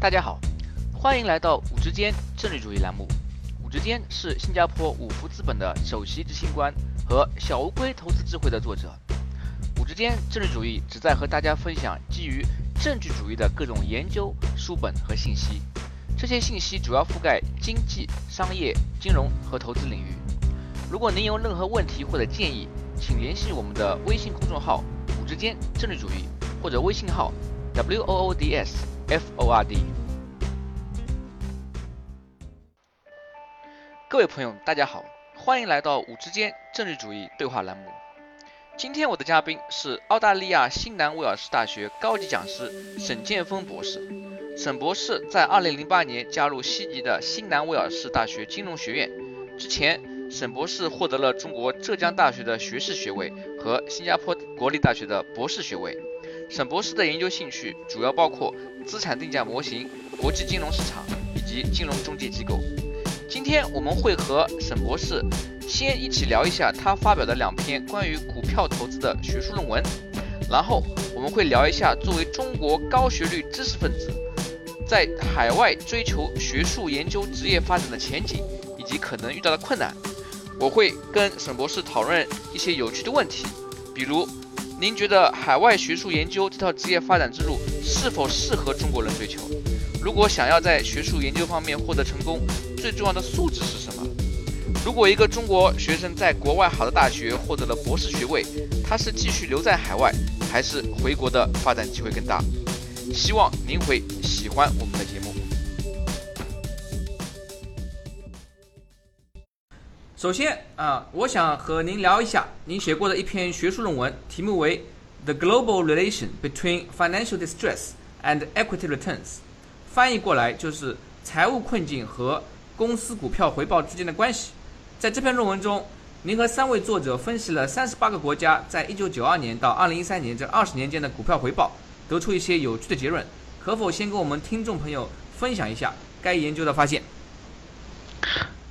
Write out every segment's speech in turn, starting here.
大家好，欢迎来到五之间政治主义栏目。五之间是新加坡五福资本的首席执行官和小乌龟投资智慧的作者。五之间政治主义旨在和大家分享基于政治主义的各种研究书本和信息。这些信息主要覆盖经济、商业、金融和投资领域。如果您有任何问题或者建议，请联系我们的微信公众号“五之间政治主义”或者微信号 “w o o d s f o r d”。各位朋友，大家好，欢迎来到“五之间政治主义对话”栏目。今天我的嘉宾是澳大利亚新南威尔士大学高级讲师沈建峰博士。沈博士在2008年加入悉尼的新南威尔士大学金融学院。之前，沈博士获得了中国浙江大学的学士学位和新加坡国立大学的博士学位。沈博士的研究兴趣主要包括资产定价模型、国际金融市场以及金融中介机构。今天我们会和沈博士先一起聊一下他发表的两篇关于股票投资的学术论文，然后我们会聊一下作为中国高学历知识分子。在海外追求学术研究职业发展的前景以及可能遇到的困难，我会跟沈博士讨论一些有趣的问题，比如，您觉得海外学术研究这套职业发展之路是否适合中国人追求？如果想要在学术研究方面获得成功，最重要的素质是什么？如果一个中国学生在国外好的大学获得了博士学位，他是继续留在海外，还是回国的发展机会更大？希望您会喜欢我们的节目。首先啊，我想和您聊一下您写过的一篇学术论文，题目为《The Global Relation Between Financial Distress and Equity Returns》，翻译过来就是财务困境和公司股票回报之间的关系。在这篇论文中，您和三位作者分析了三十八个国家在一九九二年到二零一三年这二十年间的股票回报。得出一些有趣的结论，可否先跟我们听众朋友分享一下该研究的发现？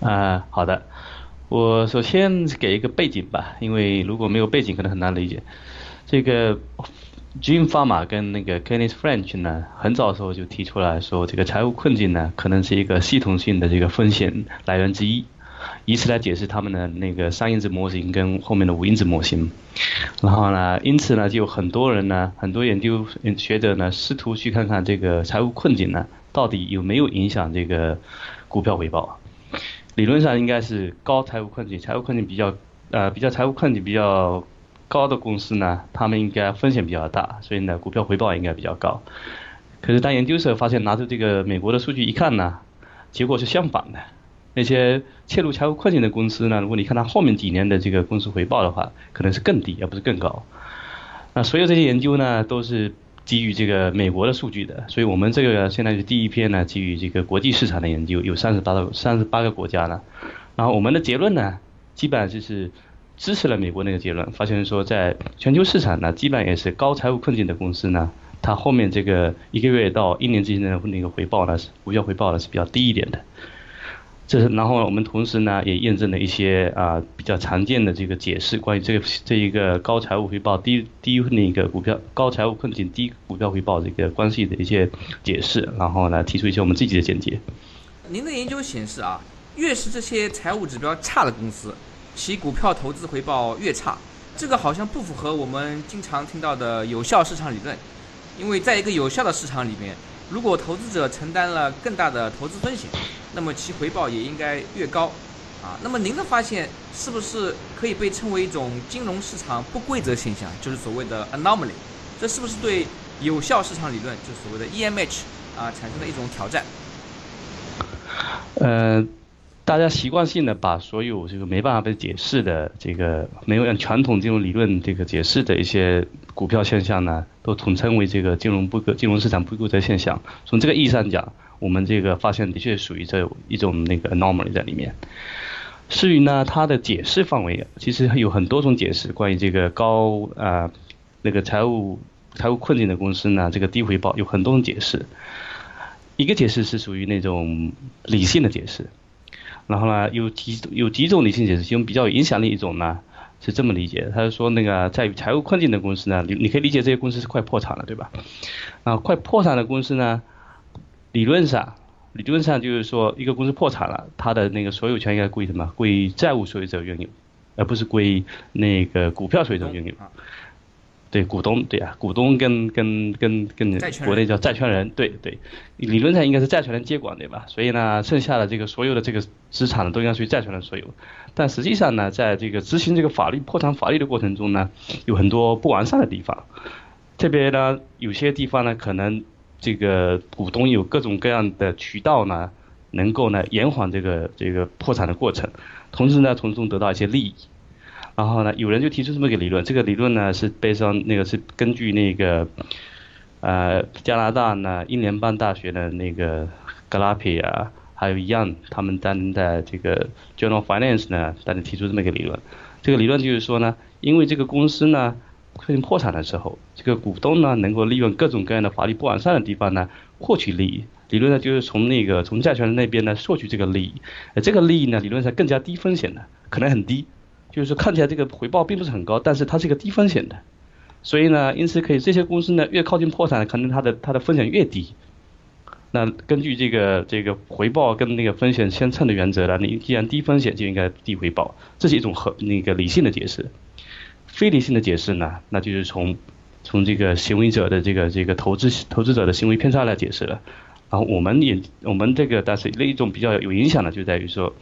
啊，好的，我首先给一个背景吧，因为如果没有背景可能很难理解。这个 Jim Farmer 跟那个 Kenneth French 呢，很早的时候就提出来说，这个财务困境呢，可能是一个系统性的这个风险来源之一。以此来解释他们的那个三因子模型跟后面的五因子模型，然后呢，因此呢，就很多人呢，很多研究学者呢，试图去看看这个财务困境呢，到底有没有影响这个股票回报。理论上应该是高财务困境，财务困境比较呃比较财务困境比较高的公司呢，他们应该风险比较大，所以呢，股票回报应该比较高。可是当研究者发现拿出这个美国的数据一看呢，结果是相反的。那些切入财务困境的公司呢？如果你看它后面几年的这个公司回报的话，可能是更低，而不是更高。那所有这些研究呢，都是基于这个美国的数据的。所以我们这个现在是第一篇呢，基于这个国际市场的研究，有三十八个三十八个国家呢。然后我们的结论呢，基本上就是支持了美国那个结论，发现说在全球市场呢，基本也是高财务困境的公司呢，它后面这个一个月到一年之间的那个回报呢，是股票回报呢是比较低一点的。这是，然后我们同时呢也验证了一些啊比较常见的这个解释，关于这个这一个高财务回报低低那个股票高财务困境低股票回报这个关系的一些解释，然后呢提出一些我们自己的见解。您的研究显示啊，越是这些财务指标差的公司，其股票投资回报越差。这个好像不符合我们经常听到的有效市场理论，因为在一个有效的市场里面。如果投资者承担了更大的投资风险，那么其回报也应该越高，啊，那么您的发现是不是可以被称为一种金融市场不规则现象，就是所谓的 anomaly？这是不是对有效市场理论，就所谓的 EMH 啊，产生了一种挑战？呃。大家习惯性的把所有这个没办法被解释的这个没有按传统金融理论这个解释的一些股票现象呢，都统称为这个金融不规金融市场不规则现象。从这个意义上讲，我们这个发现的确属于这一种那个 anomaly 在里面。至于呢，它的解释范围其实有很多种解释。关于这个高啊那个财务财务困境的公司呢，这个低回报有很多种解释。一个解释是属于那种理性的解释。然后呢，有几有几种理性解释，其中比较有影响力一种呢，是这么理解，他是说那个在财务困境的公司呢，你你可以理解这些公司是快破产了，对吧？啊，快破产的公司呢，理论上，理论上就是说，一个公司破产了，它的那个所有权应该归什么？归债务所有者拥有，而不是归那个股票所有者拥有。对股东，对啊，股东跟跟跟跟国内叫债权人，对对，理论上应该是债权人接管，对吧？所以呢，剩下的这个所有的这个资产呢，都应该属于债权人所有。但实际上呢，在这个执行这个法律破产法律的过程中呢，有很多不完善的地方。特别呢，有些地方呢，可能这个股东有各种各样的渠道呢，能够呢延缓这个这个破产的过程，同时呢，从中得到一些利益。然后呢，有人就提出这么一个理论，这个理论呢是背上那个是根据那个呃加拿大呢英联邦大学的那个格拉皮啊，还有一样他们担任的这个 Journal Finance 呢，大家提出这么一个理论。这个理论就是说呢，因为这个公司呢出现破产的时候，这个股东呢能够利用各种各样的法律不完善的地方呢获取利益。理论呢就是从那个从债权人那边呢获取这个利益，呃这个利益呢理论上更加低风险的，可能很低。就是看起来这个回报并不是很高，但是它是一个低风险的，所以呢，因此可以这些公司呢越靠近破产，可能它的它的风险越低。那根据这个这个回报跟那个风险相称的原则呢，你既然低风险就应该低回报，这是一种合那个理性的解释。非理性的解释呢，那就是从从这个行为者的这个这个投资投资者的行为偏差来解释了。然后我们也我们这个但是另一种比较有影响的就在于说。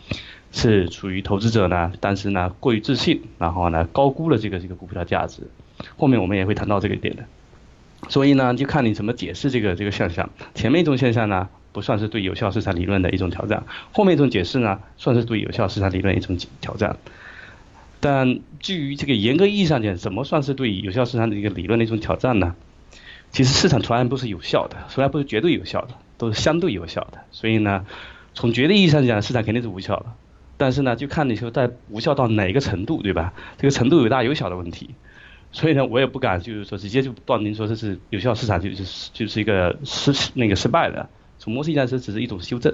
是处于投资者呢，但是呢过于自信，然后呢高估了这个这个股票的价值。后面我们也会谈到这个点的。所以呢，就看你怎么解释这个这个现象。前面一种现象呢，不算是对有效市场理论的一种挑战；后面一种解释呢，算是对有效市场理论一种挑战。但至于这个严格意义上讲，怎么算是对有效市场的一个理论的一种挑战呢？其实市场从来不是有效的，从来不是绝对有效的，都是相对有效的。所以呢，从绝对意义上讲，市场肯定是无效的。但是呢，就看你说在无效到哪一个程度，对吧？这个程度有大有小的问题，所以呢，我也不敢就是说直接就断定说这是有效市场就是就是一个失那个失败的。从模式上说，只是一种修正。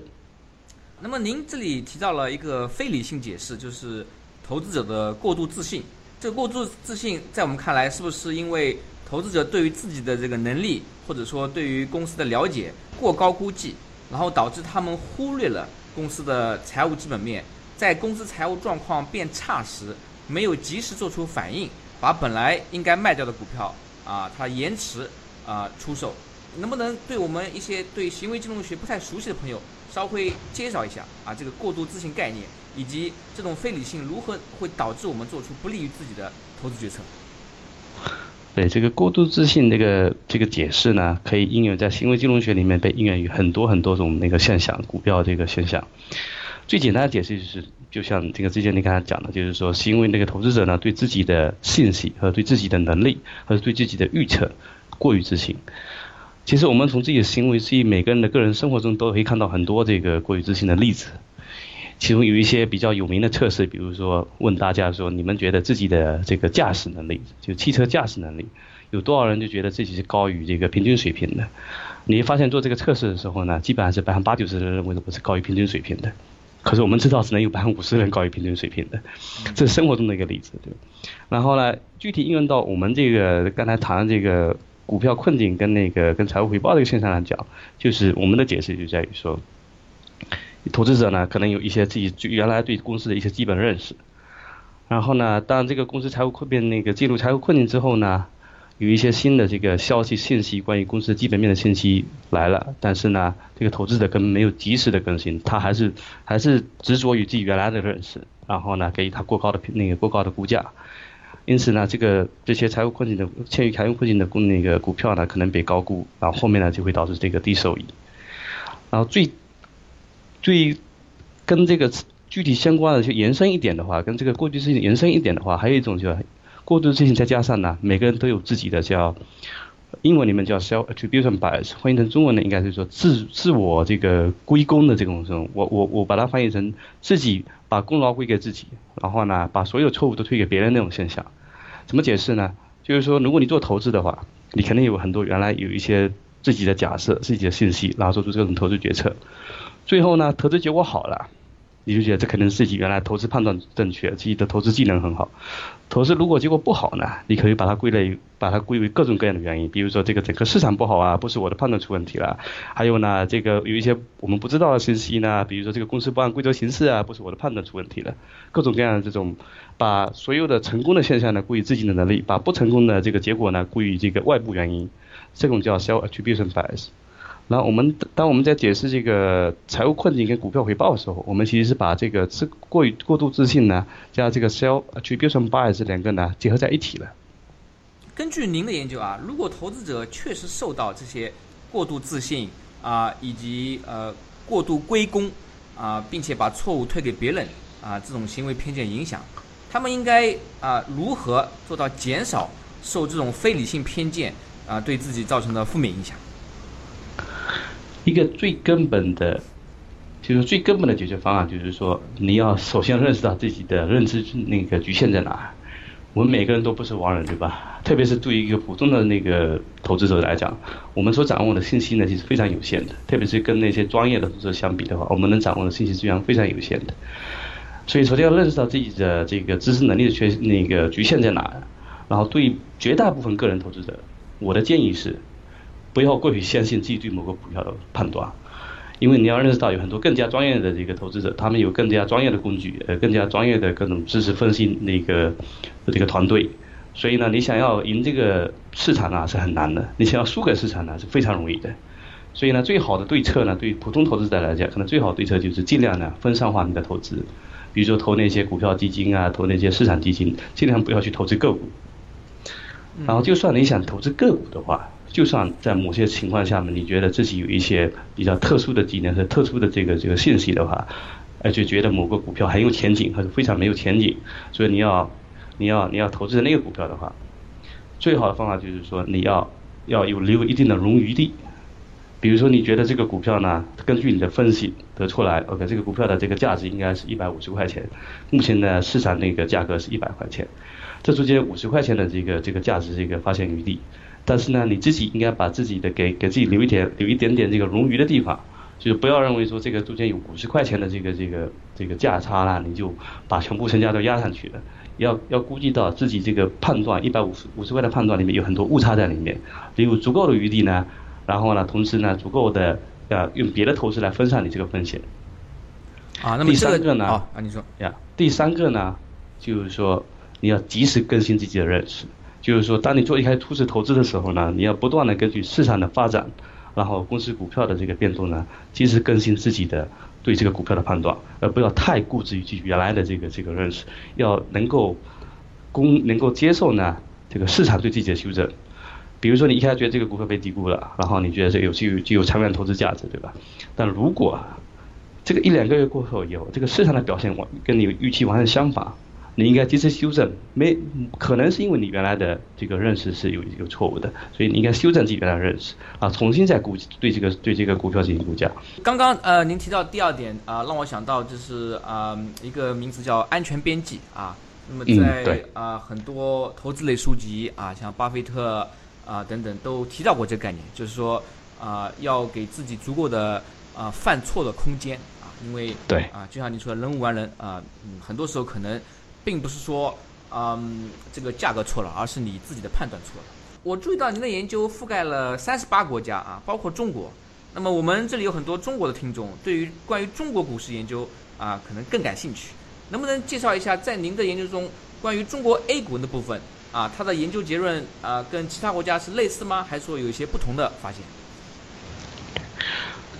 那么您这里提到了一个非理性解释，就是投资者的过度自信。这过度自信在我们看来，是不是因为投资者对于自己的这个能力，或者说对于公司的了解过高估计，然后导致他们忽略了公司的财务基本面？在公司财务状况变差时，没有及时做出反应，把本来应该卖掉的股票啊，它延迟啊出售，能不能对我们一些对行为金融学不太熟悉的朋友，稍微介绍一下啊这个过度自信概念，以及这种非理性如何会导致我们做出不利于自己的投资决策？对这个过度自信这个这个解释呢，可以应用在行为金融学里面，被应用于很多很多种那个现象，股票这个现象。最简单的解释就是，就像这个之前你刚才讲的，就是说是因为那个投资者呢对自己的信息和对自己的能力，和对自己的预测过于自信。其实我们从自己的行为，自己每个人的个人生活中都可以看到很多这个过于自信的例子。其中有一些比较有名的测试，比如说问大家说，你们觉得自己的这个驾驶能力，就汽车驾驶能力，有多少人就觉得自己是高于这个平均水平的？你发现做这个测试的时候呢，基本上是百分之八九十的人认为都不是高于平均水平的。可是我们知道，只能有百分之五十人高于平均水平的，这是生活中的一个例子，对然后呢，具体应用到我们这个刚才谈的这个股票困境跟那个跟财务回报这个现象来讲，就是我们的解释就在于说，投资者呢可能有一些自己原来对公司的一些基本认识，然后呢，当这个公司财务困变那个进入财务困境之后呢。有一些新的这个消息信息，关于公司基本面的信息来了，但是呢，这个投资者根本没有及时的更新，他还是还是执着于自己原来的认识，然后呢，给予他过高的那个过高的估价，因此呢，这个这些财务困境的陷于财务困境的那个股票呢，可能被高估，然后后面呢就会导致这个低收益，然后最最跟这个具体相关的就延伸一点的话，跟这个过去事情延伸一点的话，还有一种就是。过度自信再加上呢，每个人都有自己的叫英文里面叫 self attribution bias，翻译成中文呢应该是说自自我这个归功的这种这种，我我我把它翻译成自己把功劳归给自己，然后呢把所有错误都推给别人那种现象。怎么解释呢？就是说如果你做投资的话，你肯定有很多原来有一些自己的假设、自己的信息，然后做出这种投资决策，最后呢投资结果好了，你就觉得这可能是自己原来投资判断正确，自己的投资技能很好。投资如果结果不好呢，你可以把它归类，把它归为各种各样的原因，比如说这个整个市场不好啊，不是我的判断出问题了。还有呢，这个有一些我们不知道的信息呢，比如说这个公司不按规则行事啊，不是我的判断出问题了。各种各样的这种，把所有的成功的现象呢归于自己的能力，把不成功的这个结果呢归于这个外部原因，这种叫 self attribution bias。然后我们当我们在解释这个财务困境跟股票回报的时候，我们其实是把这个自过于过度自信呢，加这个 sell attribution bias 这两个呢结合在一起了。根据您的研究啊，如果投资者确实受到这些过度自信啊，以及呃过度归功啊，并且把错误推给别人啊这种行为偏见影响，他们应该啊如何做到减少受这种非理性偏见啊对自己造成的负面影响？一个最根本的，就是最根本的解决方案，就是说你要首先认识到自己的认知那个局限在哪。我们每个人都不是王人，对吧？特别是对于一个普通的那个投资者来讲，我们所掌握的信息呢，其实非常有限的。特别是跟那些专业的投资者相比的话，我们能掌握的信息资源非常有限的。所以首先要认识到自己的这个知识能力的缺那个局限在哪。然后对绝大部分个人投资者，我的建议是。不要过于相信自己对某个股票的判断，因为你要认识到有很多更加专业的这个投资者，他们有更加专业的工具，呃，更加专业的各种知识分析那个这个团队，所以呢，你想要赢这个市场啊是很难的，你想要输给市场呢是非常容易的，所以呢，最好的对策呢，对普通投资者来讲，可能最好对策就是尽量呢分散化你的投资，比如说投那些股票基金啊，投那些市场基金，尽量不要去投资个股，然后就算你想投资个股的话。就算在某些情况下面，你觉得自己有一些比较特殊的技能和特殊的这个这个信息的话，而且觉得某个股票很有前景，或者非常没有前景，所以你要你要你要投资的那个股票的话，最好的方法就是说你要要有留一定的冗余地。比如说你觉得这个股票呢，根据你的分析得出来，OK，这个股票的这个价值应该是一百五十块钱，目前的市场那个价格是一百块钱，这中间五十块钱的这个这个价值这个发现余地。但是呢，你自己应该把自己的给给自己留一点留一点点这个冗余的地方，就是不要认为说这个中间有五十块钱的这个这个这个价差啦，你就把全部身家都压上去了。要要估计到自己这个判断一百五十五十块的判断里面有很多误差在里面，有足够的余地呢，然后呢，同时呢，足够的呃用别的投资来分散你这个风险。啊，那么第三个呢？啊，你说呀，第三个呢，就是说你要及时更新自己的认识。就是说，当你做一开始初始投资的时候呢，你要不断的根据市场的发展，然后公司股票的这个变动呢，及时更新自己的对这个股票的判断，而不要太固执于自己原来的这个这个认识，要能够公能够接受呢这个市场对自己的修正。比如说你一开始觉得这个股票被低估了，然后你觉得这有具有具有长远投资价值，对吧？但如果这个一两个月过后以后，这个市场的表现完跟你预期完全相反。你应该及时修正，没可能是因为你原来的这个认识是有有错误的，所以你应该修正自己原来的认识啊，重新再估对这个对这个股票进行估价。刚刚呃，您提到第二点啊，让我想到就是啊一个名词叫安全边际啊。那么在啊很多投资类书籍啊，像巴菲特啊等等都提到过这个概念，就是说啊要给自己足够的啊犯错的空间啊，因为对啊就像你说的人无完人啊，嗯很多时候可能。并不是说，嗯，这个价格错了，而是你自己的判断错了。我注意到您的研究覆盖了三十八国家啊，包括中国。那么我们这里有很多中国的听众，对于关于中国股市研究啊，可能更感兴趣。能不能介绍一下，在您的研究中，关于中国 A 股的部分啊，它的研究结论啊，跟其他国家是类似吗？还是说有一些不同的发现？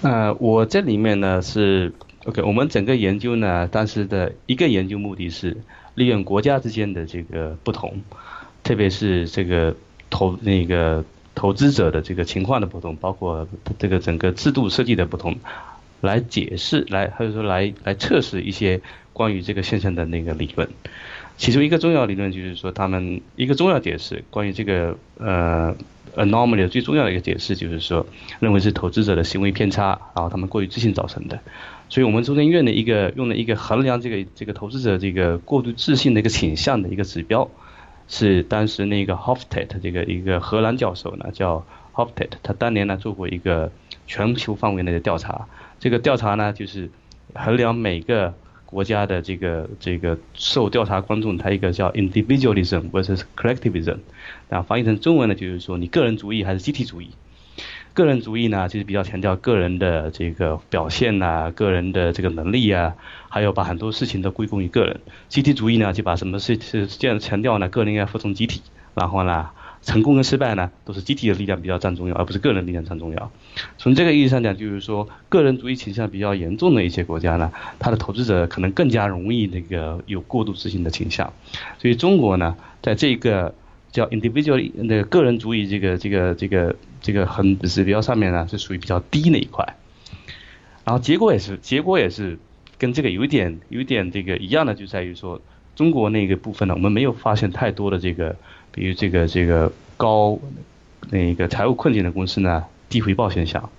呃，我这里面呢是 OK，我们整个研究呢，当时的一个研究目的是。利用国家之间的这个不同，特别是这个投那个投资者的这个情况的不同，包括这个整个制度设计的不同，来解释来或者说来来测试一些关于这个现象的那个理论。其中一个重要理论就是说，他们一个重要解释关于这个呃 anomaly 最重要的一个解释就是说，认为是投资者的行为偏差，然后他们过于自信造成的。所以我们中间用的一个用了一个衡量这个这个投资者这个过度自信的一个倾向的一个指标，是当时那个 Hoftet 这个一个荷兰教授呢叫 Hoftet，他当年呢做过一个全球范围内的调查，这个调查呢就是衡量每个国家的这个这个受调查观众，他一个叫 individualism versus collectivism，那翻译成中文呢，就是说你个人主义还是集体主义。个人主义呢，就是比较强调个人的这个表现呐，个人的这个能力啊，还有把很多事情都归功于个人。集体主义呢，就把什么事是这样强调呢？个人应该服从集体，然后呢，成功跟失败呢，都是集体的力量比较占重要，而不是个人力量占重要。从这个意义上讲，就是说个人主义倾向比较严重的一些国家呢，它的投资者可能更加容易那个有过度自信的倾向。所以中国呢，在这个叫 individual 那个个人主义这个这个这个这个很指标上面呢是属于比较低那一块，然后结果也是结果也是跟这个有点有点这个一样的，就在于说中国那个部分呢，我们没有发现太多的这个，比如这个这个高那个财务困境的公司呢低回报现象，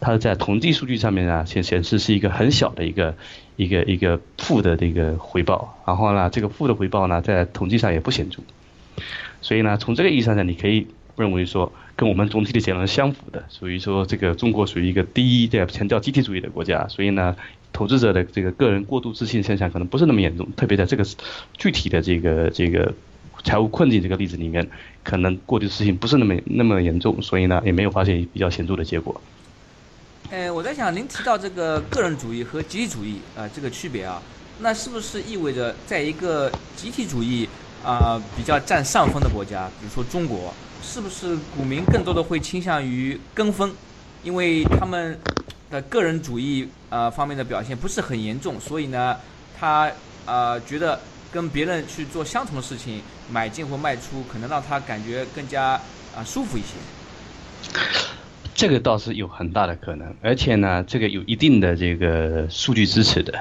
它在统计数据上面呢显显示是一个很小的一个一个一个负的这个回报，然后呢这个负的回报呢在统计上也不显著。所以呢，从这个意义上讲，你可以认为说，跟我们总体的结论相符的，所以说这个中国属于一个第一的强调集体主义的国家，所以呢，投资者的这个个人过度自信现象可能不是那么严重，特别在这个具体的这个这个财务困境这个例子里面，可能过度自信不是那么那么严重，所以呢，也没有发现比较显著的结果。呃，我在想，您提到这个个人主义和集体主义啊这个区别啊，那是不是意味着在一个集体主义？啊，比较占上风的国家，比如说中国，是不是股民更多的会倾向于跟风？因为他们的个人主义啊方面的表现不是很严重，所以呢，他啊觉得跟别人去做相同的事情，买进或卖出，可能让他感觉更加啊舒服一些。这个倒是有很大的可能，而且呢，这个有一定的这个数据支持的。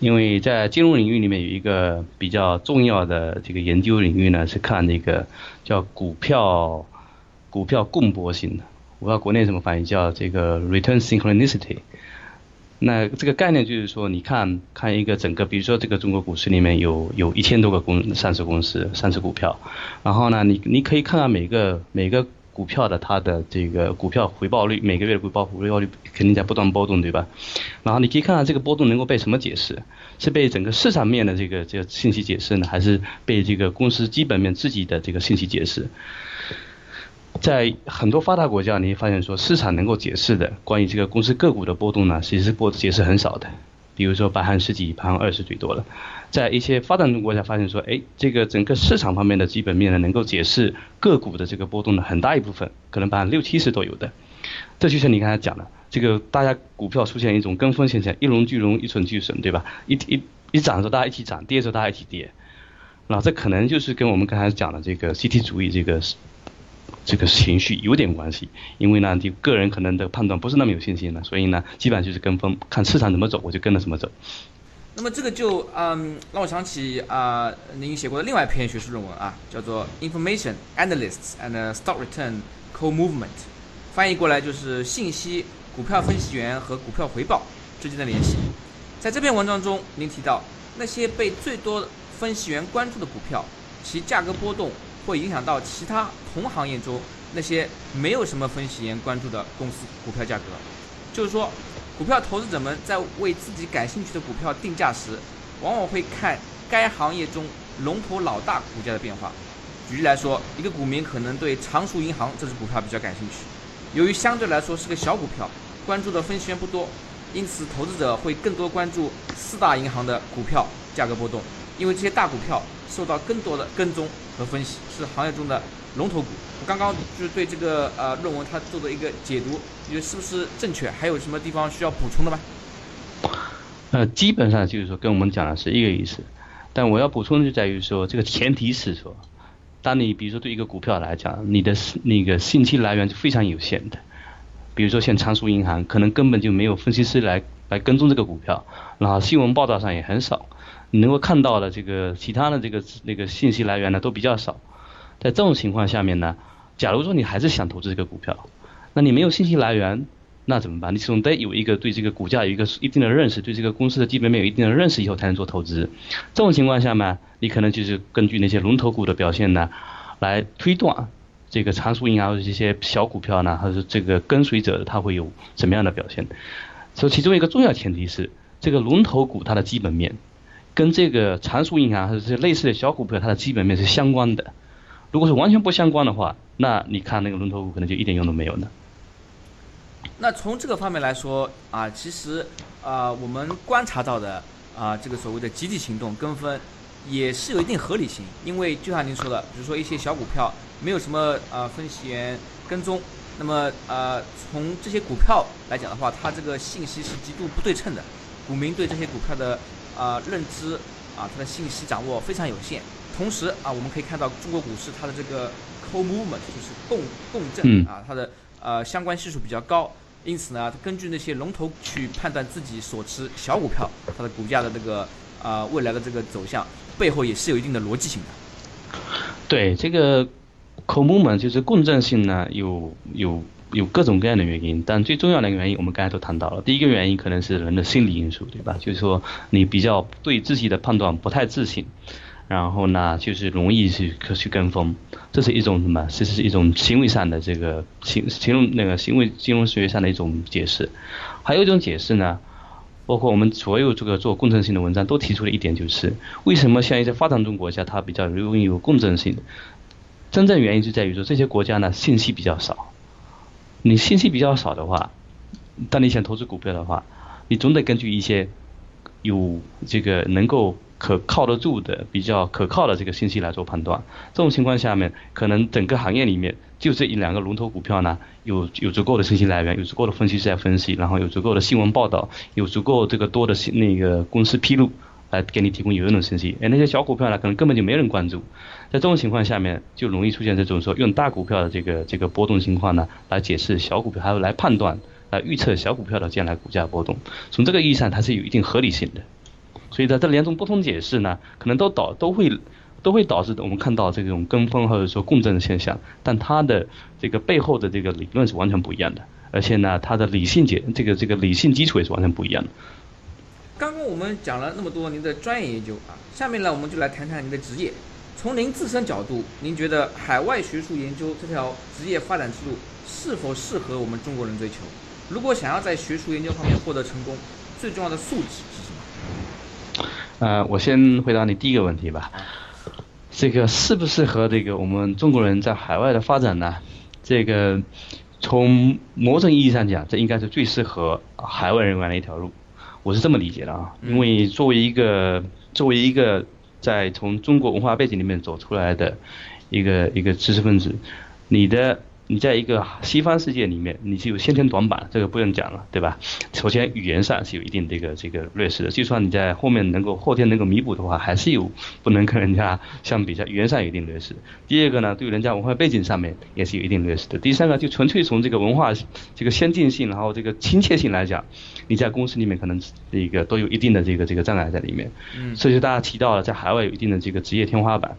因为在金融领域里面有一个比较重要的这个研究领域呢，是看那个叫股票股票共搏性的，我不知道国内什么翻译，叫这个 return synchronicity。那这个概念就是说，你看看一个整个，比如说这个中国股市里面有有一千多个公上市公司上市股票，然后呢，你你可以看看每个每个。股票的它的这个股票回报率，每个月的回报回报率肯定在不断波动，对吧？然后你可以看看这个波动能够被什么解释？是被整个市场面的这个这个信息解释呢，还是被这个公司基本面自己的这个信息解释？在很多发达国家，你会发现说市场能够解释的关于这个公司个股的波动呢，其实是波解释很少的。比如说百分之十几、百分之二十最多了。在一些发展中国家发现说，哎，这个整个市场方面的基本面呢，能够解释个股的这个波动的很大一部分，可能百分之六七十都有的。这就像你刚才讲的，这个大家股票出现一种跟风现象，一荣俱荣，一损俱损，对吧？一一一涨的时候大家一起涨，跌的时候大家一起跌。那这可能就是跟我们刚才讲的这个集体主义这个。这个情绪有点关系，因为呢，你个人可能的判断不是那么有信心了，所以呢，基本上就是跟风，看市场怎么走，我就跟着怎么走。那么这个就嗯，让我想起啊，您写过的另外一篇学术论文啊，叫做《Information Analysts and Stock Return Co-Movement》，翻译过来就是信息股票分析员和股票回报之间的联系。在这篇文章中，您提到那些被最多分析员关注的股票，其价格波动。会影响到其他同行业中那些没有什么分析员关注的公司股票价格。就是说，股票投资者们在为自己感兴趣的股票定价时，往往会看该行业中龙头老大股价的变化。举例来说，一个股民可能对常熟银行这只股票比较感兴趣，由于相对来说是个小股票，关注的分析员不多，因此投资者会更多关注四大银行的股票价格波动，因为这些大股票。受到更多的跟踪和分析，是行业中的龙头股。我刚刚就是对这个呃论文它做的一个解读，你觉得是不是正确？还有什么地方需要补充的吗？呃，基本上就是说跟我们讲的是一个意思，但我要补充的就在于说，这个前提是说，当你比如说对一个股票来讲，你的那个信息来源是非常有限的，比如说像常熟银行，可能根本就没有分析师来来跟踪这个股票，然后新闻报道上也很少。你能够看到的这个其他的这个那个信息来源呢都比较少，在这种情况下面呢，假如说你还是想投资这个股票，那你没有信息来源，那怎么办？你总得有一个对这个股价有一个一定的认识，对这个公司的基本面有一定的认识以后才能做投资。这种情况下呢，你可能就是根据那些龙头股的表现呢，来推断这个常熟银行这些小股票呢，还是这个跟随者他会有什么样的表现。所以其中一个重要前提是。这个龙头股它的基本面，跟这个常数银行或者是类似的小股票它的基本面是相关的。如果是完全不相关的话，那你看那个龙头股可能就一点用都没有呢。那从这个方面来说啊，其实啊，我们观察到的啊，这个所谓的集体行动跟风，也是有一定合理性。因为就像您说的，比如说一些小股票，没有什么啊分析员跟踪，那么呃，从这些股票来讲的话，它这个信息是极度不对称的，股民对这些股票的啊认知啊，它的信息掌握非常有限。同时啊，我们可以看到中国股市它的这个 co-movement 就是共共振啊，它的呃相关系数比较高。因此呢，根据那些龙头去判断自己所持小股票它的股价的这个啊未来的这个走向，背后也是有一定的逻辑性的。对这个口目嘛，就是共振性呢，有有有各种各样的原因，但最重要的原因我们刚才都谈到了。第一个原因可能是人的心理因素，对吧？就是说你比较对自己的判断不太自信。然后呢，就是容易去去跟风，这是一种什么？这是一种行为上的这个行行那个行为金融学上的一种解释。还有一种解释呢，包括我们所有这个做共振性的文章都提出了一点，就是为什么像一些发展中国家它比较容易有共振性？真正原因就在于说这些国家呢信息比较少。你信息比较少的话，当你想投资股票的话，你总得根据一些有这个能够。可靠得住的、比较可靠的这个信息来做判断。这种情况下面，可能整个行业里面就这一两个龙头股票呢，有有足够的信息来源，有足够的分析师在分析，然后有足够的新闻报道，有足够这个多的那个公司披露来给你提供有用的信息。哎，那些小股票呢，可能根本就没人关注。在这种情况下面，就容易出现这种说用大股票的这个这个波动情况呢，来解释小股票，还有来判断、来预测小股票的将来股价波动。从这个意义上，它是有一定合理性的。所以在这两种不同解释呢，可能都导都会都会导致我们看到这种跟风或者说共振的现象，但它的这个背后的这个理论是完全不一样的，而且呢，它的理性解这个这个理性基础也是完全不一样的。刚刚我们讲了那么多您的专业研究啊，下面呢我们就来谈谈您的职业。从您自身角度，您觉得海外学术研究这条职业发展之路是否适合我们中国人追求？如果想要在学术研究方面获得成功，最重要的素质是什么？呃，我先回答你第一个问题吧。这个适不适合这个我们中国人在海外的发展呢？这个从某种意义上讲，这应该是最适合海外人员的一条路。我是这么理解的啊，因为作为一个作为一个在从中国文化背景里面走出来的一个一个知识分子，你的。你在一个西方世界里面，你是有先天短板，这个不用讲了，对吧？首先语言上是有一定这个这个劣势的，就算你在后面能够后天能够弥补的话，还是有不能跟人家相比较，语言上有一定劣势。第二个呢，对人家文化背景上面也是有一定劣势的。第三个就纯粹从这个文化这个先进性，然后这个亲切性来讲，你在公司里面可能这个都有一定的这个这个障碍在里面。嗯。所以大家提到了在海外有一定的这个职业天花板。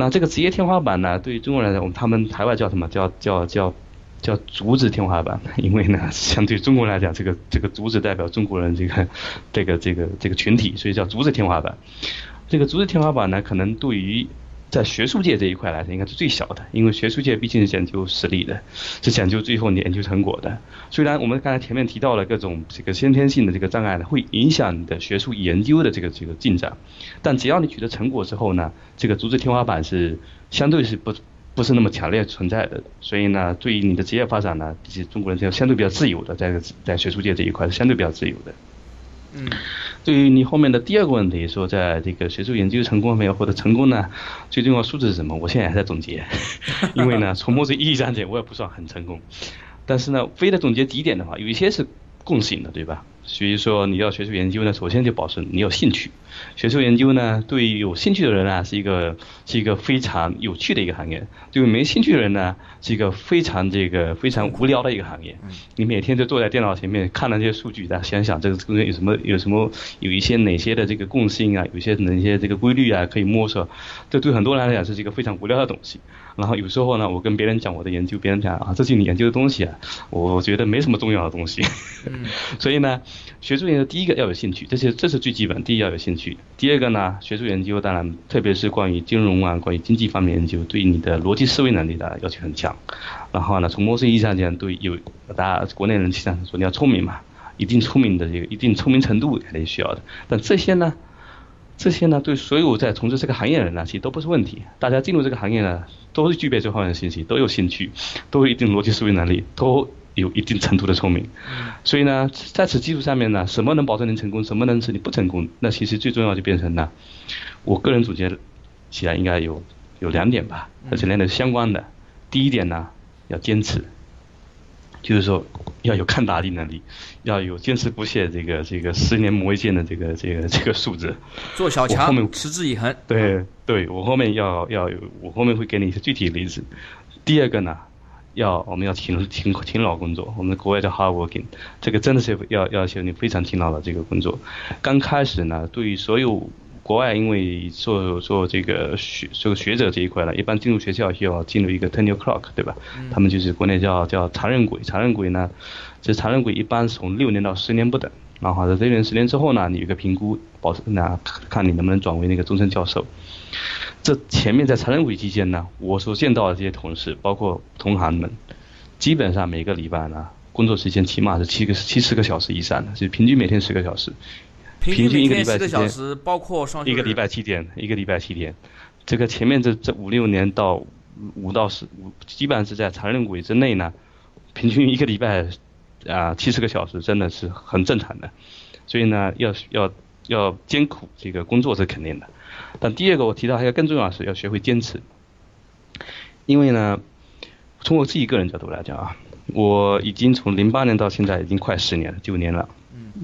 那这个职业天花板呢？对于中国人来讲，我们他们台湾叫什么？叫叫叫叫竹子天花板。因为呢，相对中国来讲，这个这个竹子代表中国人这个这个这个这个群体，所以叫竹子天花板。这个竹子天花板呢，可能对于在学术界这一块来说，应该是最小的，因为学术界毕竟是讲究实力的，是讲究最后你研究成果的。虽然我们刚才前面提到了各种这个先天性的这个障碍呢，会影响你的学术研究的这个这个进展，但只要你取得成果之后呢，这个竹子天花板是相对是不不是那么强烈存在的。所以呢，对于你的职业发展呢，其实中国人是相对比较自由的，在在学术界这一块是相对比较自由的。嗯。对于你后面的第二个问题，说在这个学术研究成功没有获得成功呢？最重要素质是什么？我现在还在总结，因为呢，从某种意义上讲，我也不算很成功。但是呢，非得总结几点的话，有一些是共性的，对吧？所以说你要学术研究呢，首先就保持你有兴趣。学术研究呢，对于有兴趣的人啊，是一个是一个非常有趣的一个行业；对于没兴趣的人呢，是一个非常这个非常无聊的一个行业。你每天就坐在电脑前面看那些数据，再想想这个中间有什么有什么有一些哪些的这个共性啊，有些哪些这个规律啊可以摸索，这对很多人来讲是一个非常无聊的东西。然后有时候呢，我跟别人讲我的研究，别人讲啊，这是你研究的东西啊，我觉得没什么重要的东西。所以呢，学术研究第一个要有兴趣，这些这是最基本，第一要有兴趣。第二个呢，学术研究当然特别是关于金融啊、关于经济方面研究，对你的逻辑思维能力的要求很强。然后呢，从某种意义上讲，对有大家国内人经常说你要聪明嘛，一定聪明的这个一定聪明程度肯定需要的。但这些呢，这些呢对所有在从事这个行业的人呢，其实都不是问题。大家进入这个行业呢，都是具备这方面的信息，都有兴趣，都有一定逻辑思维能力，都有一定程度的聪明。所以呢，在此基础上面呢，什么能保证你成功，什么能使你不成功？那其实最重要就变成了，我个人总结起来应该有有两点吧，而且两点是相关的。第一点呢，要坚持，就是说要有抗打击能力，要有坚持不懈这个这个十年磨一剑的这个这个这个素质。做小强，持之以恒。对对，我后面要要有，我后面会给你一些具体的例子。第二个呢，要我们要勤勤勤劳工作，我们国外叫 hard working，这个真的是要要求你非常勤劳的这个工作。刚开始呢，对于所有。国外因为做做这个学这个学者这一块呢，一般进入学校需要进入一个 tenure clock，对吧？他们就是国内叫叫常任轨，常任轨呢，这常任轨一般是从六年到十年不等。然后在六年十年之后呢，你有一个评估，保持那看你能不能转为那个终身教授。这前面在常任轨期间呢，我所见到的这些同事，包括同行们，基本上每个礼拜呢，工作时间起码是七个七十个小时以上的，就平均每天十个小时。平均一个礼拜七时，包括双一个礼拜七天，一个礼拜七天。这个前面这这五六年到五到十五，基本上是在常任轨之内呢。平均一个礼拜啊七十个小时，真的是很正常的。所以呢，要要要艰苦这个工作是肯定的。但第二个我提到还要更重要的是要学会坚持。因为呢，从我自己个人角度来讲啊，我已经从零八年到现在已经快十年了，九年了。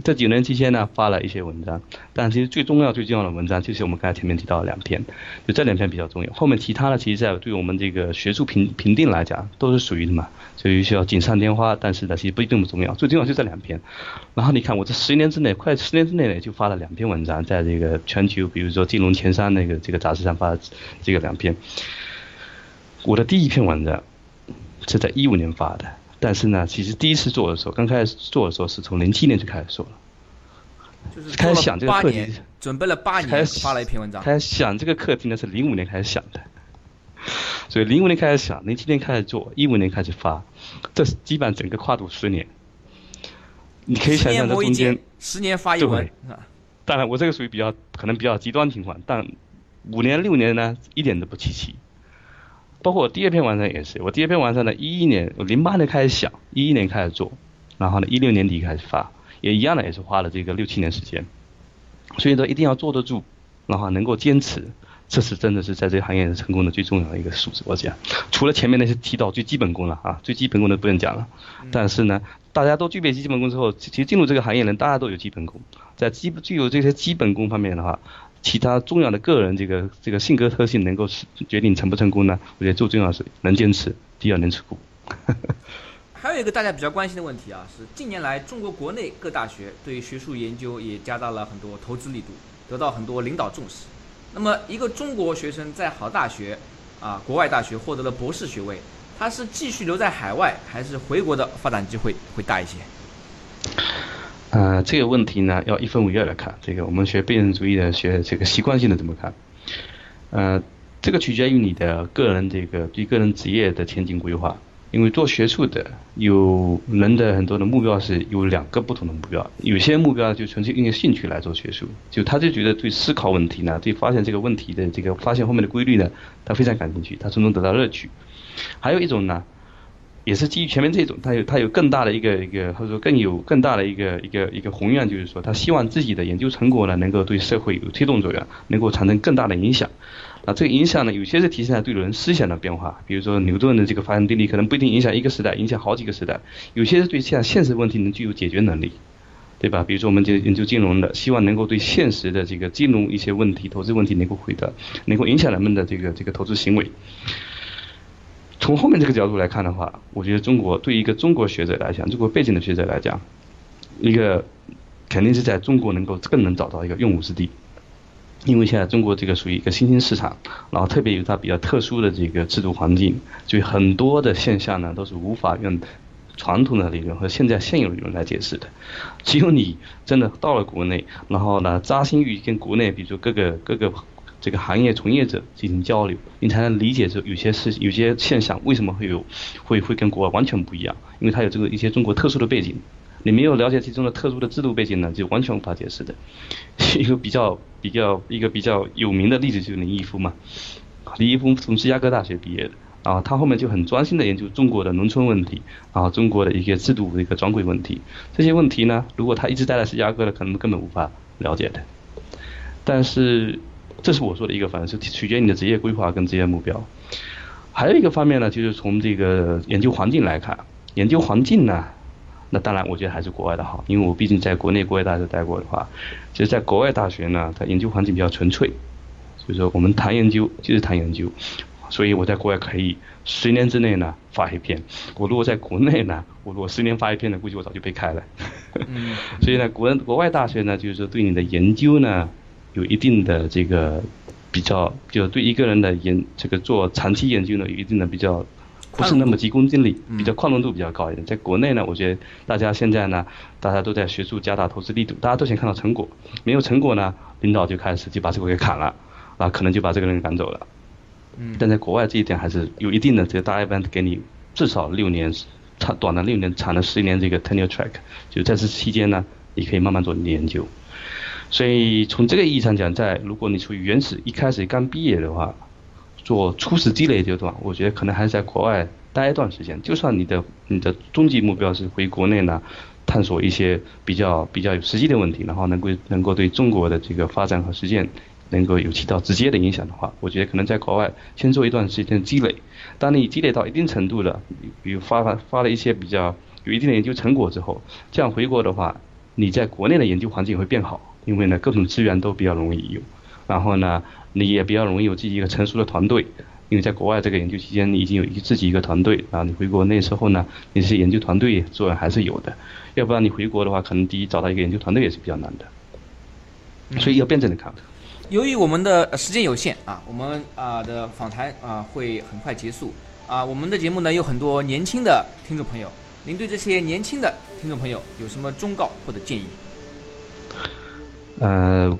这几年期间呢，发了一些文章，但其实最重要、最重要的文章就是我们刚才前面提到的两篇，就这两篇比较重要。后面其他的，其实在对我们这个学术评评定来讲，都是属于什么？属于需要锦上添花，但是呢，其实不一定不重要。最重要就这两篇。然后你看，我这十年之内，快十年之内呢，就发了两篇文章，在这个全球，比如说金融前三那个这个杂志上发这个两篇。我的第一篇文章是在一五年发的。但是呢，其实第一次做的时候，刚开始做的时候是从零七年就开始做了，就是开始想这个课题，准备了八年，开始发了一篇文章。开始想这个课题呢是零五年开始想的，所以零五年开始想，零七年开始做，一五年开始发，这是基本上整个跨度十年。你可以想象这中间十年发一文，当然我这个属于比较可能比较极端情况，但五年六年呢一点都不稀奇。包括我第二篇文章也是，我第二篇文章呢，一一年，我零八年开始想，一一年开始做，然后呢，一六年底开始发，也一样的，也是花了这个六七年时间。所以说一定要坐得住，然后能够坚持，这是真的是在这个行业成功的最重要的一个素质。我讲，除了前面那些提到最基本功了啊，最基本功的不用讲了。但是呢，大家都具备基本功之后，其实进入这个行业人，大家都有基本功，在基具有这些基本功方面的话。其他重要的个人这个这个性格特性能够决定成不成功呢？我觉得最重要是能坚持，第二能持股。还有一个大家比较关心的问题啊，是近年来中国国内各大学对学术研究也加大了很多投资力度，得到很多领导重视。那么一个中国学生在好大学啊，国外大学获得了博士学位，他是继续留在海外，还是回国的发展机会会大一些？呃，这个问题呢，要一分为二来看。这个我们学备人主义的，学这个习惯性的怎么看？呃，这个取决于你的个人这个对个人职业的前景规划。因为做学术的，有人的很多的目标是有两个不同的目标。有些目标就纯粹因为兴趣来做学术，就他就觉得对思考问题呢，对发现这个问题的这个发现后面的规律呢，他非常感兴趣，他从中得到乐趣。还有一种呢。也是基于前面这种，他有他有更大的一个一个，或者说更有更大的一个一个一个宏愿，就是说他希望自己的研究成果呢能够对社会有推动作用，能够产生更大的影响。那这个影响呢，有些是体现在对人思想的变化，比如说牛顿的这个发现定律可能不一定影响一个时代，影响好几个时代。有些是对像现实问题能具有解决能力，对吧？比如说我们就研究金融的，希望能够对现实的这个金融一些问题、投资问题能够回答，能够影响人们的这个这个投资行为。从后面这个角度来看的话，我觉得中国对一个中国学者来讲，中国背景的学者来讲，一个肯定是在中国能够更能找到一个用武之地，因为现在中国这个属于一个新兴市场，然后特别有它比较特殊的这个制度环境，所以很多的现象呢都是无法用传统的理论和现在现有理论来解释的，只有你真的到了国内，然后呢扎心于跟国内，比如说各个各个。这个行业从业者进行交流，你才能理解这有些事、有些现象为什么会有，会会跟国外完全不一样，因为它有这个一些中国特殊的背景，你没有了解其中的特殊的制度背景呢，就完全无法解释的。一个比较比较一个比较有名的例子就是林毅夫嘛，林毅夫从芝加哥大学毕业的，啊，他后面就很专心的研究中国的农村问题，啊，中国的一些制度的一个专规问题，这些问题呢，如果他一直待在芝加哥的，可能根本无法了解的。但是，这是我说的一个方式，取决于你的职业规划跟职业目标。还有一个方面呢，就是从这个研究环境来看，研究环境呢。那当然，我觉得还是国外的好，因为我毕竟在国内国外大学待过的话，其实在国外大学呢，它研究环境比较纯粹，所以说我们谈研究就是谈研究，所以我在国外可以十年之内呢发一篇，我如果在国内呢，我如果十年发一篇呢，估计我早就被开了。嗯。所以呢，国国外大学呢，就是说对你的研究呢，有一定的这个比较，就对一个人的研这个做长期研究呢，有一定的比较。不是那么急功近利，比较宽容度比较高一点。在国内呢，我觉得大家现在呢，大家都在学术加大投资力度，大家都想看到成果。没有成果呢，领导就开始就把这个给砍了，啊，可能就把这个人赶走了。嗯。但在国外这一点还是有一定的，这个大家一般给你至少六年，长短的六年，长的十年这个 tenure track，就在这期间呢，你可以慢慢做你的研究。所以从这个意义上讲，在如果你处于原始一开始刚毕业的话。做初始积累阶段，我觉得可能还是在国外待一段时间。就算你的你的终极目标是回国内呢，探索一些比较比较有实际的问题，然后能够能够对中国的这个发展和实践能够有起到直接的影响的话，我觉得可能在国外先做一段时间积累。当你积累到一定程度了，比如发发发了一些比较有一定的研究成果之后，这样回国的话，你在国内的研究环境会变好，因为呢各种资源都比较容易有。然后呢，你也比较容易有自己一个成熟的团队，因为在国外这个研究期间，你已经有一自己一个团队，然后你回国内时候呢，你这些研究团队作用还是有的，要不然你回国的话，可能第一找到一个研究团队也是比较难的，所以要辩证的看。由于我们的时间有限啊，我们啊的访谈啊会很快结束啊，我们的节目呢有很多年轻的听众朋友，您对这些年轻的听众朋友有什么忠告或者建议？呃。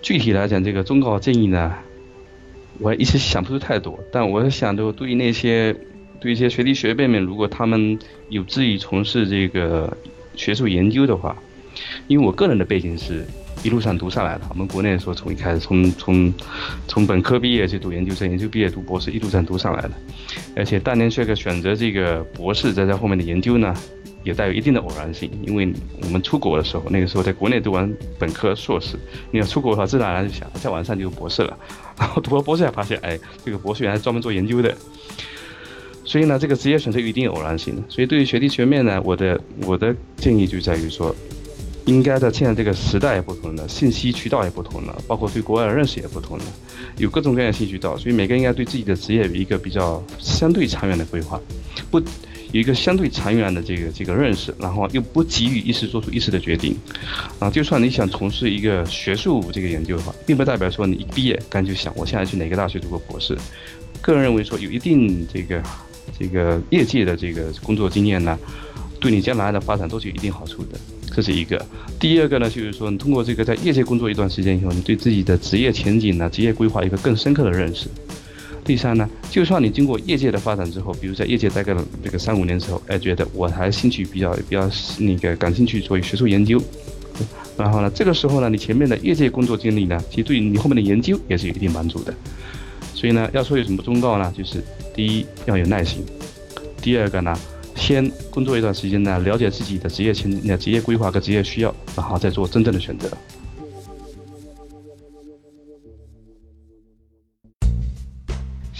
具体来讲，这个忠告建议呢，我一时想不出太多。但我想，就对于那些对一些学弟学妹们，如果他们有志于从事这个学术研究的话，因为我个人的背景是一路上读上来的。我们国内的时候，从一开始从从从本科毕业就读研究生，研究毕业读博士，一路上读上来的。而且当年这个选择这个博士，再在后面的研究呢。也带有一定的偶然性，因为我们出国的时候，那个时候在国内读完本科、硕士，你要出国的话，自然而然就想再往上就博士了。然 后读了博士才发现，哎，这个博士原来专门做研究的。所以呢，这个职业选择有一定偶然性。所以对于学弟学妹呢，我的我的建议就在于说，应该在现在这个时代也不同了，信息渠道也不同了，包括对国外的认识也不同了，有各种各样的信息渠道，所以每个人应该对自己的职业有一个比较相对长远的规划，不。有一个相对长远的这个这个认识，然后又不急于一时做出一时的决定，啊，就算你想从事一个学术这个研究的话，并不代表说你一毕业干就想我现在去哪个大学读个博士。个人认为说有一定这个这个业界的这个工作经验呢，对你将来的发展都是有一定好处的，这是一个。第二个呢，就是说你通过这个在业界工作一段时间以后，你对自己的职业前景呢、职业规划一个更深刻的认识。第三呢，就算你经过业界的发展之后，比如在业界待个这个三五年之后，哎，觉得我还兴趣比较比较那个感兴趣，做学术研究，然后呢，这个时候呢，你前面的业界工作经历呢，其实对你后面的研究也是有一定帮助的。所以呢，要说有什么忠告呢？就是第一要有耐心，第二个呢，先工作一段时间呢，了解自己的职业前职业规划和职业需要，然后再做真正的选择。